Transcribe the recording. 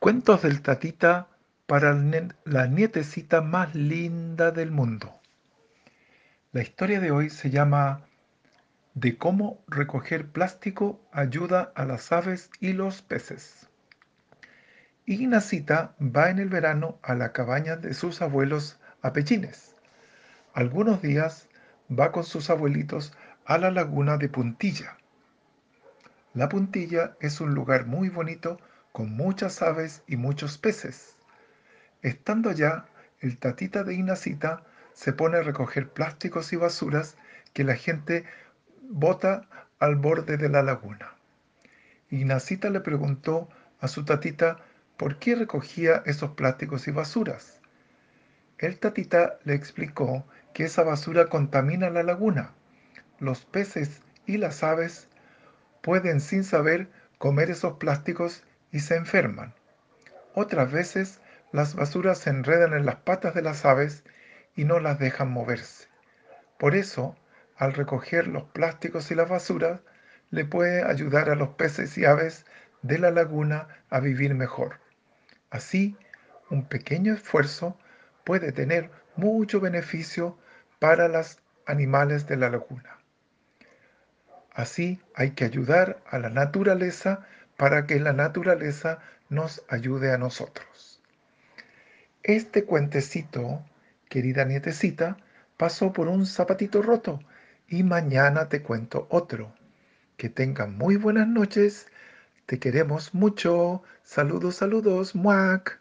Cuentos del tatita para la nietecita más linda del mundo. La historia de hoy se llama De cómo recoger plástico ayuda a las aves y los peces. Ignacita va en el verano a la cabaña de sus abuelos a Pechines. Algunos días va con sus abuelitos a la laguna de Puntilla. La Puntilla es un lugar muy bonito con muchas aves y muchos peces. Estando allá, el tatita de Inacita se pone a recoger plásticos y basuras que la gente bota al borde de la laguna. Ignacita le preguntó a su tatita por qué recogía esos plásticos y basuras. El tatita le explicó que esa basura contamina la laguna. Los peces y las aves pueden sin saber comer esos plásticos y se enferman. Otras veces las basuras se enredan en las patas de las aves y no las dejan moverse. Por eso, al recoger los plásticos y las basuras, le puede ayudar a los peces y aves de la laguna a vivir mejor. Así, un pequeño esfuerzo puede tener mucho beneficio para los animales de la laguna. Así hay que ayudar a la naturaleza para que la naturaleza nos ayude a nosotros. Este cuentecito, querida nietecita, pasó por un zapatito roto y mañana te cuento otro. Que tengan muy buenas noches. Te queremos mucho. Saludos, saludos, muac.